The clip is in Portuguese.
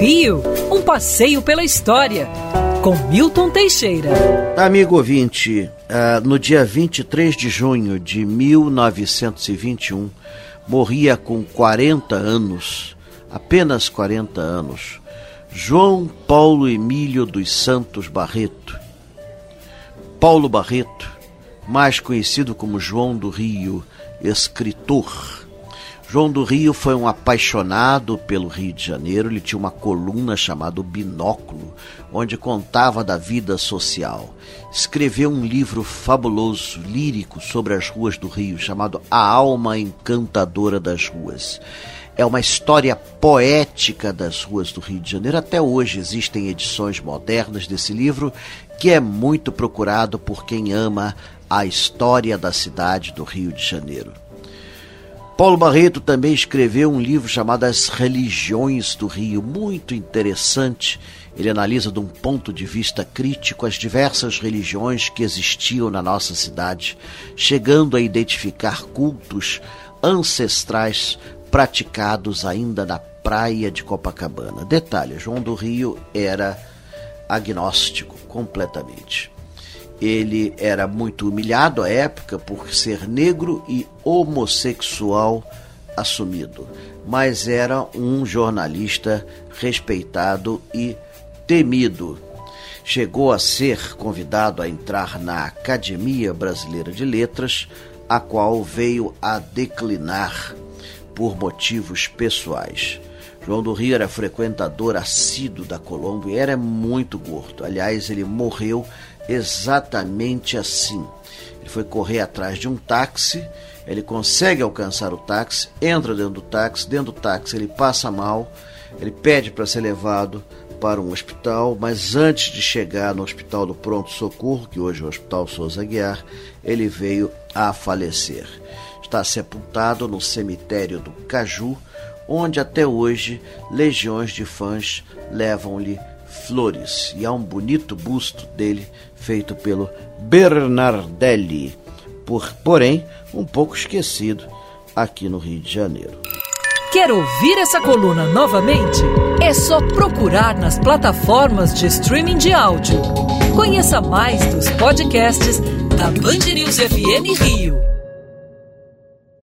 Rio, um passeio pela história, com Milton Teixeira. Amigo ouvinte, uh, no dia 23 de junho de 1921, morria com 40 anos, apenas 40 anos, João Paulo Emílio dos Santos Barreto. Paulo Barreto, mais conhecido como João do Rio, escritor João do Rio foi um apaixonado pelo Rio de Janeiro. Ele tinha uma coluna chamada Binóculo, onde contava da vida social. Escreveu um livro fabuloso, lírico, sobre as ruas do Rio, chamado A Alma Encantadora das Ruas. É uma história poética das ruas do Rio de Janeiro. Até hoje existem edições modernas desse livro, que é muito procurado por quem ama a história da cidade do Rio de Janeiro. Paulo Barreto também escreveu um livro chamado As Religiões do Rio, muito interessante. Ele analisa de um ponto de vista crítico as diversas religiões que existiam na nossa cidade, chegando a identificar cultos ancestrais praticados ainda na praia de Copacabana. Detalhe: João do Rio era agnóstico completamente. Ele era muito humilhado à época por ser negro e homossexual assumido, mas era um jornalista respeitado e temido. Chegou a ser convidado a entrar na Academia Brasileira de Letras, a qual veio a declinar por motivos pessoais. João do Rio era frequentador assíduo da Colombo e era muito gordo. Aliás, ele morreu exatamente assim. Ele foi correr atrás de um táxi, ele consegue alcançar o táxi, entra dentro do táxi, dentro do táxi ele passa mal, ele pede para ser levado para um hospital, mas antes de chegar no hospital do Pronto Socorro, que hoje é o Hospital Souza Guiar, ele veio a falecer. Está sepultado no cemitério do Caju, onde até hoje legiões de fãs levam-lhe flores. E há um bonito busto dele feito pelo Bernardelli, por, porém um pouco esquecido aqui no Rio de Janeiro. Quer ouvir essa coluna novamente? É só procurar nas plataformas de streaming de áudio. Conheça mais dos podcasts da Band News FM Rio.